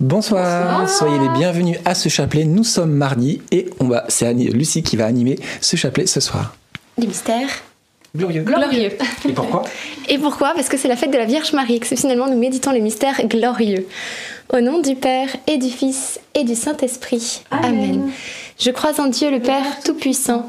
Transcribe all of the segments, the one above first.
Bonsoir. soyez les bienvenus à ce chapelet. Nous sommes mardi et on va, c'est Lucie qui va animer ce chapelet ce soir. Les mystères. Glorieux. Glorieux. Et pourquoi? Et pourquoi? Parce que c'est la fête de la Vierge Marie. Exceptionnellement, nous méditons les mystères glorieux. Au nom du Père et du Fils et du Saint-Esprit. Amen. Je crois en Dieu le Père Tout-Puissant,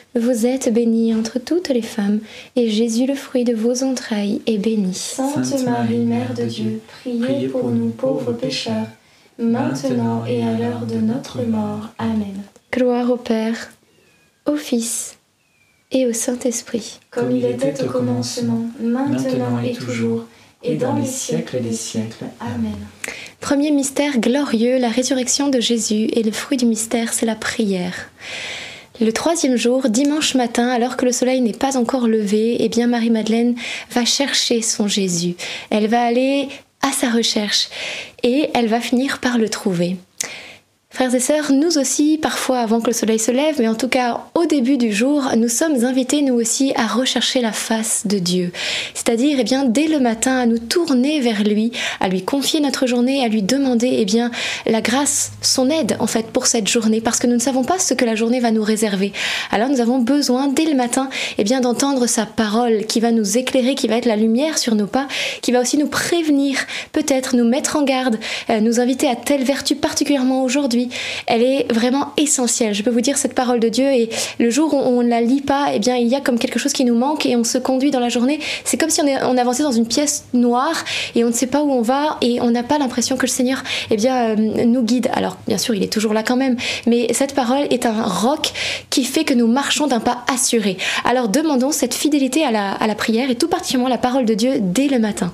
Vous êtes bénie entre toutes les femmes, et Jésus, le fruit de vos entrailles, est béni. Sainte Marie, Mère de Dieu, priez pour nous pauvres pécheurs, maintenant et à l'heure de notre mort. Amen. Gloire au Père, au Fils et au Saint-Esprit. Comme il était au commencement, maintenant et toujours et dans les siècles des siècles. Amen. Premier mystère glorieux, la résurrection de Jésus, et le fruit du mystère, c'est la prière. Le troisième jour, dimanche matin, alors que le soleil n'est pas encore levé, eh bien Marie-Madeleine va chercher son Jésus. Elle va aller à sa recherche et elle va finir par le trouver. Frères et sœurs, nous aussi, parfois avant que le soleil se lève, mais en tout cas au début du jour, nous sommes invités nous aussi à rechercher la face de Dieu. C'est-à-dire, eh bien, dès le matin, à nous tourner vers lui, à lui confier notre journée, à lui demander, eh bien, la grâce, son aide, en fait, pour cette journée, parce que nous ne savons pas ce que la journée va nous réserver. Alors nous avons besoin, dès le matin, eh bien, d'entendre sa parole qui va nous éclairer, qui va être la lumière sur nos pas, qui va aussi nous prévenir, peut-être nous mettre en garde, euh, nous inviter à telle vertu particulièrement aujourd'hui elle est vraiment essentielle. Je peux vous dire cette parole de Dieu et le jour où on ne la lit pas, eh bien il y a comme quelque chose qui nous manque et on se conduit dans la journée. C'est comme si on, avançait dans une pièce noire et on ne sait pas où on va et on n'a pas l'impression que le Seigneur eh bien, euh, nous guide. Alors bien sûr, il est toujours là quand même, mais cette parole est un roc qui fait que nous marchons d'un pas assuré. Alors demandons cette fidélité à la, à la prière et tout particulièrement la parole de Dieu dès le matin.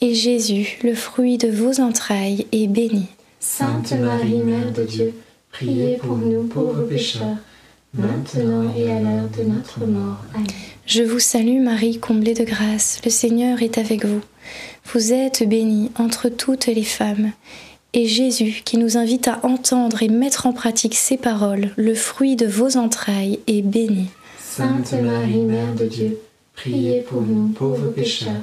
et Jésus, le fruit de vos entrailles, est béni. Sainte Marie, Mère de Dieu, priez pour nous pauvres pécheurs, maintenant et à l'heure de notre mort. Amen. Je vous salue Marie, comblée de grâce, le Seigneur est avec vous. Vous êtes bénie entre toutes les femmes, et Jésus, qui nous invite à entendre et mettre en pratique ces paroles, le fruit de vos entrailles, est béni. Sainte Marie, Mère de Dieu, priez pour nous pauvres pécheurs,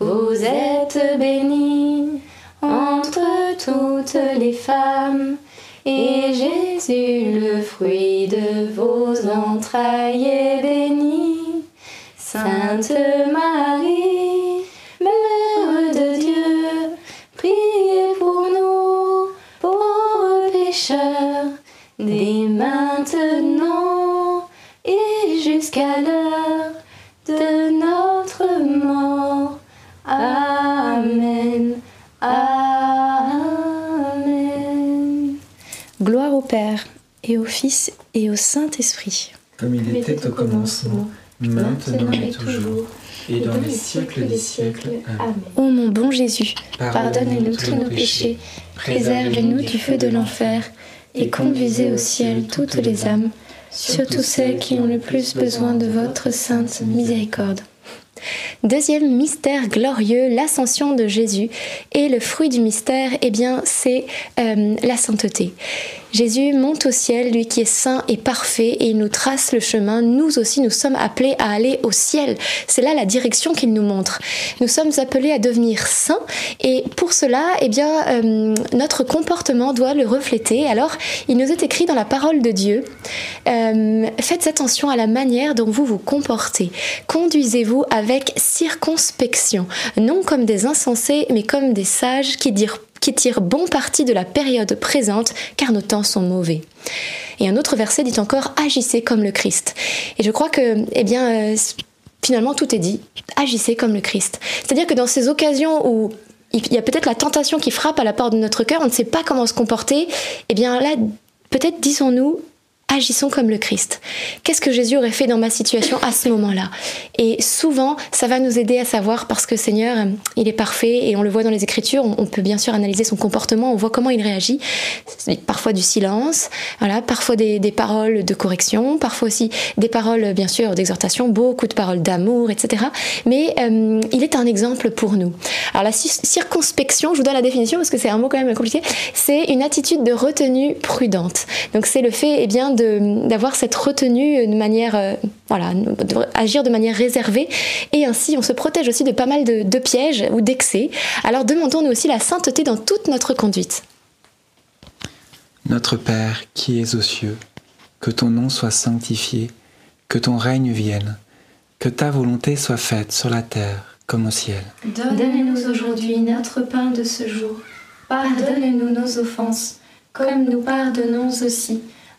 Vous êtes bénie entre toutes les femmes, et Jésus, le fruit de vos entrailles, est béni. Sainte Marie, Père, et au Fils, et au Saint-Esprit. Comme il était au commencement, maintenant et toujours, et dans les siècles des siècles. Amen. Ô mon bon Jésus, Pardonnez-nous tous nos péchés, préservez-nous du feu de l'enfer, et conduisez au ciel toutes les âmes, surtout celles qui ont le plus besoin de votre sainte miséricorde. Deuxième mystère glorieux, l'ascension de Jésus. Et le fruit du mystère, eh bien, c'est euh, la sainteté. Jésus monte au ciel, lui qui est saint et parfait, et il nous trace le chemin. Nous aussi, nous sommes appelés à aller au ciel. C'est là la direction qu'il nous montre. Nous sommes appelés à devenir saints, et pour cela, eh bien, euh, notre comportement doit le refléter. Alors, il nous est écrit dans la parole de Dieu euh, faites attention à la manière dont vous vous comportez. Conduisez-vous avec circonspection, non comme des insensés, mais comme des sages qui dirent qui tirent bon parti de la période présente, car nos temps sont mauvais. Et un autre verset dit encore agissez comme le Christ. Et je crois que, eh bien, euh, finalement, tout est dit. Agissez comme le Christ. C'est-à-dire que dans ces occasions où il y a peut-être la tentation qui frappe à la porte de notre cœur, on ne sait pas comment se comporter, eh bien là, peut-être disons-nous, agissons comme le Christ. Qu'est-ce que Jésus aurait fait dans ma situation à ce moment-là? Et souvent, ça va nous aider à savoir parce que Seigneur, il est parfait et on le voit dans les Écritures. On, peut bien sûr analyser son comportement, on voit comment il réagit. Parfois du silence, voilà, parfois des, des paroles de correction, parfois aussi des paroles, bien sûr, d'exhortation, beaucoup de paroles d'amour, etc. Mais euh, il est un exemple pour nous. Alors la circonspection, je vous donne la définition parce que c'est un mot quand même compliqué. C'est une attitude de retenue prudente. Donc c'est le fait, eh bien, d'avoir cette retenue de manière, euh, voilà, agir de manière réservée. Et ainsi, on se protège aussi de pas mal de, de pièges ou d'excès. Alors demandons-nous aussi la sainteté dans toute notre conduite. Notre Père qui es aux cieux, que ton nom soit sanctifié, que ton règne vienne, que ta volonté soit faite sur la terre comme au ciel. Donne-nous aujourd'hui notre pain de ce jour. Pardonne-nous nos offenses, comme nous pardonnons aussi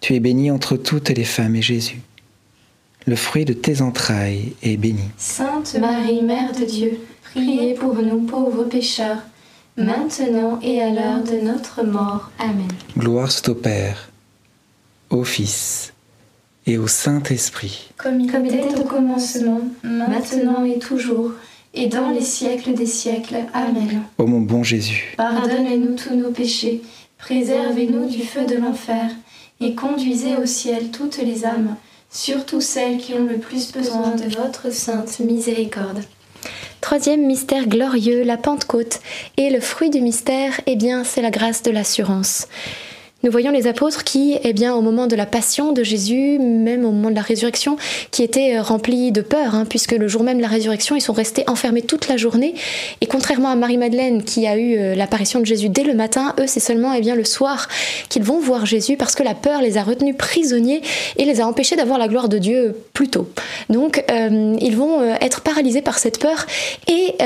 tu es bénie entre toutes les femmes et Jésus. Le fruit de tes entrailles est béni. Sainte Marie, Mère de Dieu, priez pour nous pauvres pécheurs, maintenant et à l'heure de notre mort. Amen. Gloire soit au Père, au Fils et au Saint-Esprit. Comme il était au commencement, maintenant et toujours, et dans les siècles des siècles. Amen. Ô mon bon Jésus, pardonnez-nous tous nos péchés, préservez-nous du feu de l'enfer, et conduisez au ciel toutes les âmes, surtout celles qui ont le plus besoin de votre sainte miséricorde. Troisième mystère glorieux, la Pentecôte. Et le fruit du mystère, eh bien, c'est la grâce de l'assurance. Nous voyons les apôtres qui, eh bien, au moment de la passion de Jésus, même au moment de la résurrection, qui étaient euh, remplis de peur, hein, puisque le jour même de la résurrection, ils sont restés enfermés toute la journée. Et contrairement à Marie-Madeleine, qui a eu euh, l'apparition de Jésus dès le matin, eux, c'est seulement eh bien, le soir qu'ils vont voir Jésus, parce que la peur les a retenus prisonniers et les a empêchés d'avoir la gloire de Dieu plus tôt. Donc, euh, ils vont être paralysés par cette peur. Et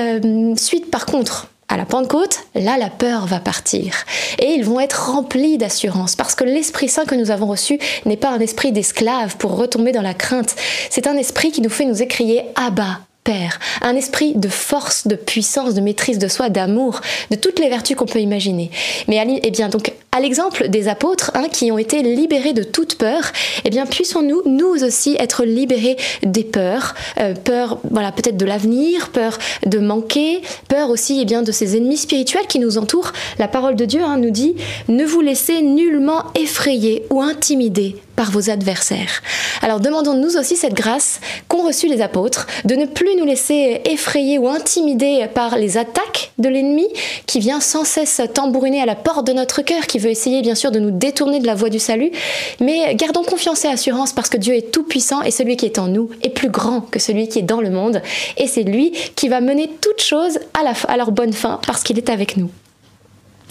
suite, par contre, à la Pentecôte, là, la peur va partir. Et ils vont être remplis d'assurance, parce que l'Esprit Saint que nous avons reçu n'est pas un esprit d'esclave pour retomber dans la crainte. C'est un esprit qui nous fait nous écrier Abba, Père, un esprit de force, de puissance, de maîtrise de soi, d'amour, de toutes les vertus qu'on peut imaginer. Mais eh bien donc à l'exemple des apôtres hein, qui ont été libérés de toute peur, eh bien puissons-nous nous aussi être libérés des peurs, euh, peur voilà peut-être de l'avenir, peur de manquer, peur aussi eh bien de ces ennemis spirituels qui nous entourent. La parole de Dieu hein, nous dit ne vous laissez nullement effrayer ou intimider par vos adversaires. Alors demandons-nous aussi cette grâce qu'ont reçue les apôtres, de ne plus nous laisser effrayer ou intimider par les attaques de l'ennemi qui vient sans cesse tambouriner à la porte de notre cœur, qui veut essayer bien sûr de nous détourner de la voie du salut, mais gardons confiance et assurance parce que Dieu est tout puissant et celui qui est en nous est plus grand que celui qui est dans le monde et c'est lui qui va mener toutes choses à, à leur bonne fin parce qu'il est avec nous.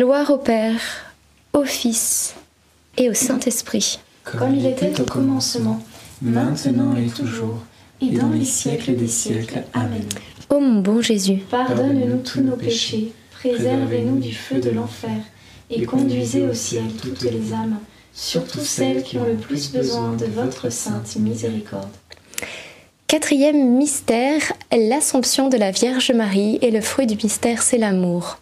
Gloire au Père, au Fils et au Saint-Esprit. Comme il était au commencement, maintenant et toujours, et dans les siècles des siècles. Amen. Ô mon bon Jésus, Pardonne-nous tous nos péchés, préservez-nous du feu de l'enfer, et conduisez au ciel toutes les âmes, surtout celles qui ont le plus besoin de votre sainte miséricorde. Quatrième mystère, l'Assomption de la Vierge Marie et le fruit du mystère, c'est l'amour.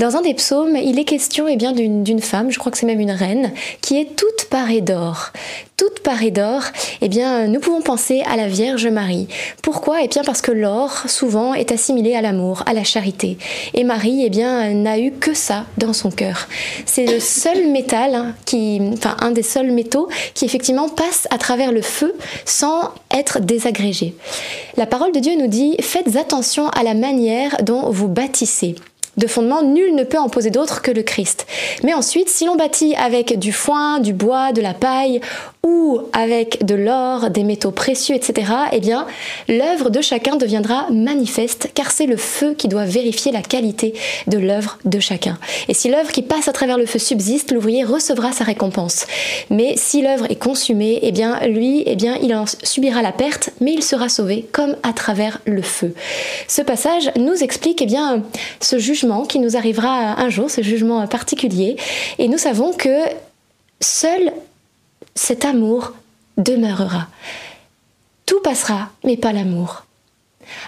Dans un des psaumes, il est question eh bien d'une femme, je crois que c'est même une reine, qui est toute parée d'or. Toute parée d'or, eh bien nous pouvons penser à la Vierge Marie. Pourquoi? Eh bien parce que l'or souvent est assimilé à l'amour, à la charité. Et Marie, eh bien n'a eu que ça dans son cœur. C'est le seul métal hein, qui, enfin un des seuls métaux qui effectivement passe à travers le feu sans être désagrégé. La parole de Dieu nous dit faites attention à la manière dont vous bâtissez de fondement, nul ne peut en poser d'autre que le Christ. Mais ensuite, si l'on bâtit avec du foin, du bois, de la paille ou avec de l'or, des métaux précieux, etc., eh bien, l'œuvre de chacun deviendra manifeste, car c'est le feu qui doit vérifier la qualité de l'œuvre de chacun. Et si l'œuvre qui passe à travers le feu subsiste, l'ouvrier recevra sa récompense. Mais si l'œuvre est consumée, eh bien, lui, eh bien, il en subira la perte, mais il sera sauvé comme à travers le feu. Ce passage nous explique, eh bien, ce jugement qui nous arrivera un jour, ce jugement particulier, et nous savons que Seul cet amour demeurera. Tout passera, mais pas l'amour.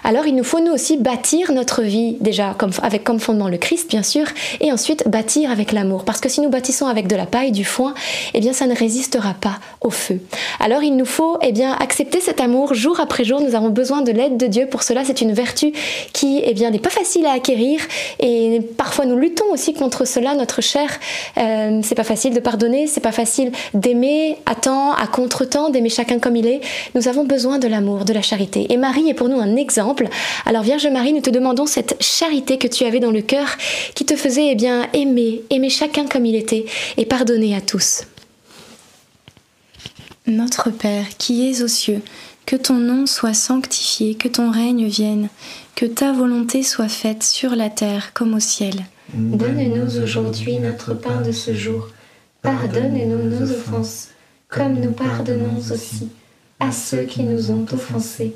Alors il nous faut nous aussi bâtir notre vie déjà avec comme fondement le Christ bien sûr et ensuite bâtir avec l'amour. Parce que si nous bâtissons avec de la paille, du foin, eh bien ça ne résistera pas au feu. Alors il nous faut eh bien accepter cet amour jour après jour, nous avons besoin de l'aide de Dieu. Pour cela, c'est une vertu qui eh bien n'est pas facile à acquérir. Et parfois nous luttons aussi contre cela, notre chair. Euh, c'est pas facile de pardonner, c'est pas facile d'aimer à temps, à contre-temps, d'aimer chacun comme il est. Nous avons besoin de l'amour, de la charité. Et Marie est pour nous un exemple exemple. Alors Vierge Marie, nous te demandons cette charité que tu avais dans le cœur qui te faisait eh bien aimer, aimer chacun comme il était et pardonner à tous. Notre Père qui es aux cieux, que ton nom soit sanctifié, que ton règne vienne, que ta volonté soit faite sur la terre comme au ciel. Donne-nous aujourd'hui notre pain de ce jour. Pardonne-nous nos offenses, comme nous pardonnons aussi à ceux qui nous ont offensés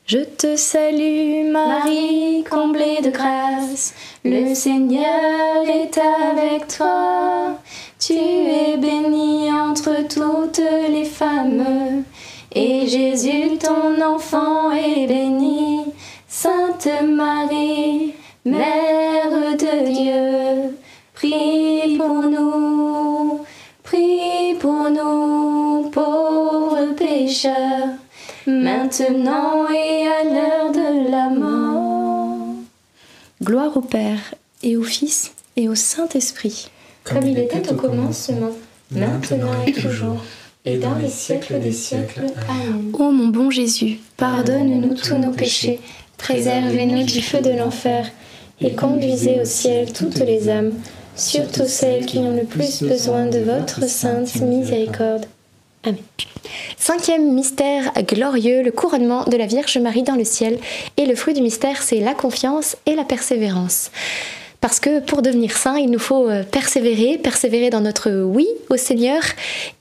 Je te salue Marie, comblée de grâce, le Seigneur est avec toi. Tu es bénie entre toutes les femmes, et Jésus, ton enfant, est béni. Sainte Marie, Mère de Dieu, prie pour nous, prie pour nous, pauvres pécheurs maintenant et à l'heure de la mort. Gloire au Père et au Fils et au Saint-Esprit. Comme il était au commencement, maintenant et toujours, et dans les siècles des siècles. Amen. Ô mon bon Jésus, Pardonne-nous tous nos péchés, préservez-nous du feu de l'enfer, et conduisez au ciel toutes les âmes, surtout celles qui ont le plus besoin de votre sainte miséricorde. Amen. Cinquième mystère glorieux, le couronnement de la Vierge Marie dans le ciel. Et le fruit du mystère, c'est la confiance et la persévérance. Parce que pour devenir saint, il nous faut euh, persévérer, persévérer dans notre oui au Seigneur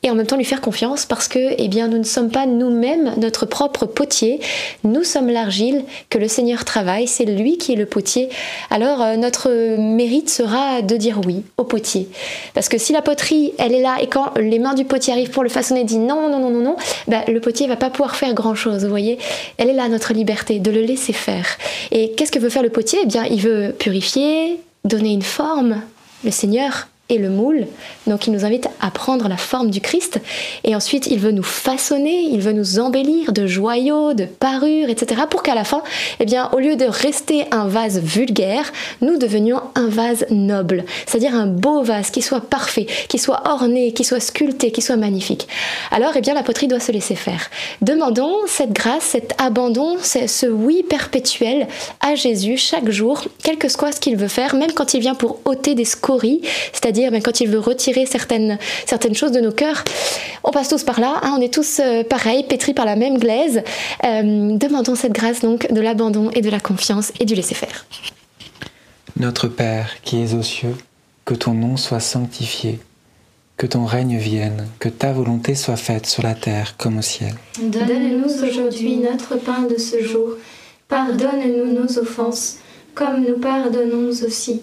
et en même temps lui faire confiance parce que eh bien, nous ne sommes pas nous-mêmes notre propre potier, nous sommes l'argile que le Seigneur travaille, c'est lui qui est le potier. Alors euh, notre mérite sera de dire oui au potier. Parce que si la poterie, elle est là et quand les mains du potier arrivent pour le façonner, dit non, non, non, non, non, ben, le potier va pas pouvoir faire grand-chose, vous voyez. Elle est là notre liberté, de le laisser faire. Et qu'est-ce que veut faire le potier? Eh bien, il veut purifier, donner une forme, le Seigneur et le moule. Donc il nous invite à prendre la forme du Christ. Et ensuite, il veut nous façonner, il veut nous embellir de joyaux, de parures, etc. pour qu'à la fin, eh bien, au lieu de rester un vase vulgaire, nous devenions un vase noble. C'est-à-dire un beau vase qui soit parfait, qui soit orné, qui soit sculpté, qui soit magnifique. Alors, eh bien, la poterie doit se laisser faire. Demandons cette grâce, cet abandon, ce oui perpétuel à Jésus chaque jour, quel que soit ce qu'il veut faire, même quand il vient pour ôter des scories, c'est-à-dire mais quand il veut retirer certaines, certaines choses de nos cœurs, on passe tous par là, hein, on est tous euh, pareils, pétris par la même glaise. Euh, demandons cette grâce donc de l'abandon et de la confiance et du laisser-faire. Notre Père qui es aux cieux, que ton nom soit sanctifié, que ton règne vienne, que ta volonté soit faite sur la terre comme au ciel. Donne-nous aujourd'hui notre pain de ce jour. Pardonne-nous nos offenses, comme nous pardonnons aussi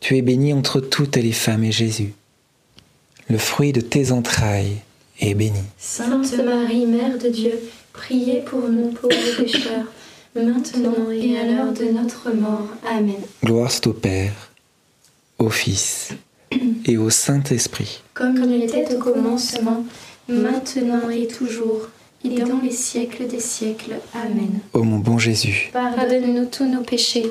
Tu es bénie entre toutes les femmes et Jésus, le fruit de tes entrailles, est béni. Sainte Marie, Mère de Dieu, priez pour nous pauvres pécheurs, maintenant et à l'heure de notre mort. Amen. Gloire soit au Père, au Fils et au Saint-Esprit. Comme il était au commencement, maintenant et toujours, et dans les siècles des siècles. Amen. Ô mon bon Jésus, Pardonne-nous tous nos péchés,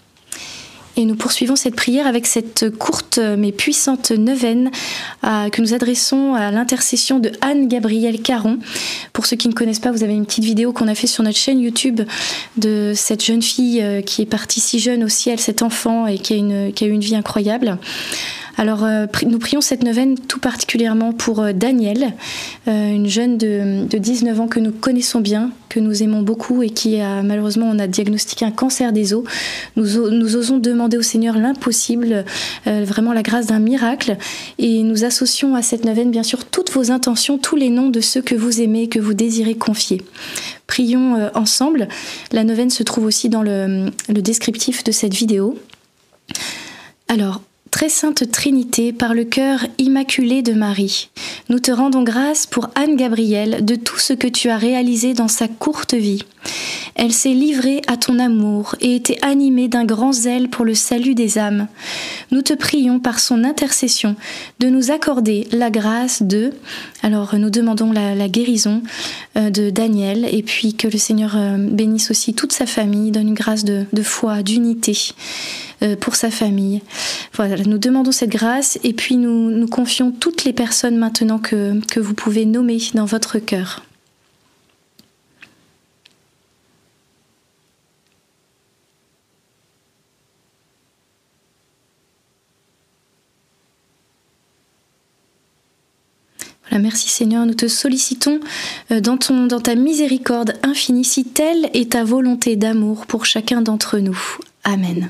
Et nous poursuivons cette prière avec cette courte mais puissante neuvaine euh, que nous adressons à l'intercession de Anne-Gabrielle Caron. Pour ceux qui ne connaissent pas, vous avez une petite vidéo qu'on a fait sur notre chaîne YouTube de cette jeune fille euh, qui est partie si jeune au ciel, cet enfant, et qui a, une, qui a eu une vie incroyable. Alors, euh, nous prions cette neuvaine tout particulièrement pour euh, Danielle, euh, une jeune de, 19 ans que nous connaissons bien, que nous aimons beaucoup et qui a malheureusement, on a diagnostiqué un cancer des os. Nous, osons demander au Seigneur l'impossible, vraiment la grâce d'un miracle. Et nous associons à cette neuvaine, bien sûr, toutes vos intentions, tous les noms de ceux que vous aimez, que vous désirez confier. Prions ensemble. La neuvaine se trouve aussi dans le, le descriptif de cette vidéo. Alors, Très Sainte Trinité, par le cœur immaculé de Marie, nous te rendons grâce pour Anne Gabrielle de tout ce que tu as réalisé dans sa courte vie. Elle s'est livrée à ton amour et était animée d'un grand zèle pour le salut des âmes. Nous te prions par son intercession de nous accorder la grâce de... Alors nous demandons la, guérison euh, de Daniel et puis que le Seigneur euh, bénisse aussi toute sa famille, donne une grâce de, foi, d'unité pour sa famille. Voilà, nous demandons cette grâce et puis nous, nous confions toutes les personnes maintenant que, que vous pouvez nommer dans votre cœur. merci Seigneur, nous te sollicitons euh, dans, ton, dans ta miséricorde infinie, si telle est ta volonté d'amour pour chacun d'entre nous. Amen.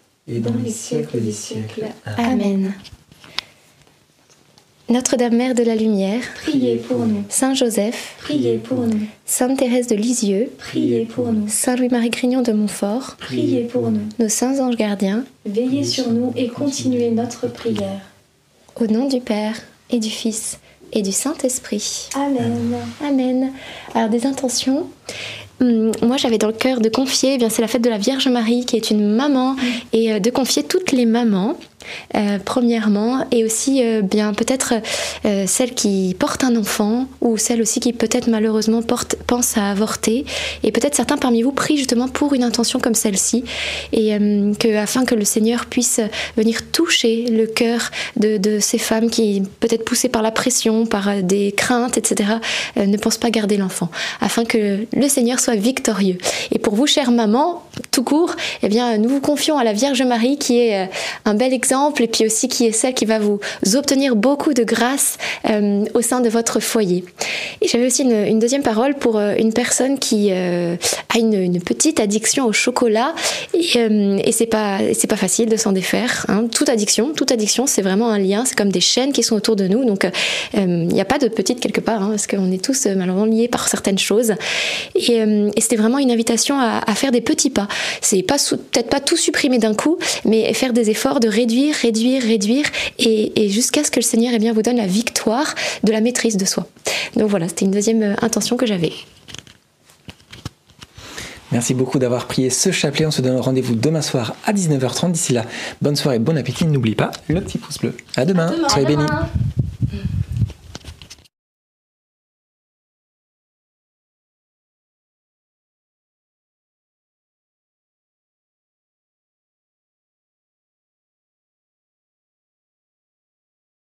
et dans les siècles des siècles. Amen. Notre-Dame Mère de la Lumière, priez pour nous. Saint Joseph, priez pour nous. Sainte Thérèse de Lisieux, priez pour nous. Saint Louis-Marie Grignon de Montfort, priez pour nous. Nos saints anges gardiens, veillez sur nous et continuez notre prière. Au nom du Père et du Fils et du Saint-Esprit. Amen. Amen. Alors des intentions. Hum, moi, j'avais dans le cœur de confier, eh bien c'est la fête de la Vierge Marie qui est une maman, et euh, de confier toutes les mamans euh, premièrement, et aussi euh, bien peut-être euh, celle qui porte un enfant ou celle aussi qui peut-être malheureusement porte, pense à avorter. Et peut-être certains parmi vous prient justement pour une intention comme celle-ci, et que afin que le Seigneur puisse venir toucher le cœur de, de ces femmes qui, peut-être poussées par la pression, par des craintes, etc., ne pensent pas garder l'enfant, afin que le Seigneur soit victorieux. Et pour vous, chère maman, tout court, eh bien, nous vous confions à la Vierge Marie qui est un bel exemple et puis aussi qui est celle qui va vous obtenir beaucoup de grâce euh, au sein de votre foyer. Et j'avais aussi une, deuxième parole pour euh, une personne qui euh, a une, petite addiction au chocolat et, et c'est pas c'est pas facile de s'en défaire. Hein. Toute addiction, toute addiction, c'est vraiment un lien, c'est comme des chaînes qui sont autour de nous. Donc il n'y a pas de petite quelque part hein, parce qu'on est tous malheureusement liés par certaines choses. Et, et c'était vraiment une invitation à, faire des petits pas. C'est peut-être pas tout supprimer d'un coup, mais faire des efforts de réduire réduire, réduire, et, et jusqu'à ce que le Seigneur eh bien, vous donne la victoire de la maîtrise de soi. Donc voilà, c'était une deuxième euh, intention que j'avais. Merci beaucoup d'avoir prié ce chapelet. On se donne rendez-vous demain soir à 19h30. D'ici là, bonne soirée, bon appétit. N'oublie pas le petit pouce bleu. À demain. Soyez bénis.